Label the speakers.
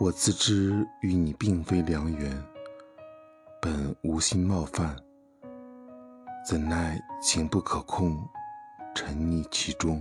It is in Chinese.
Speaker 1: 我自知与你并非良缘本无心冒犯怎奈情不可控沉溺其中。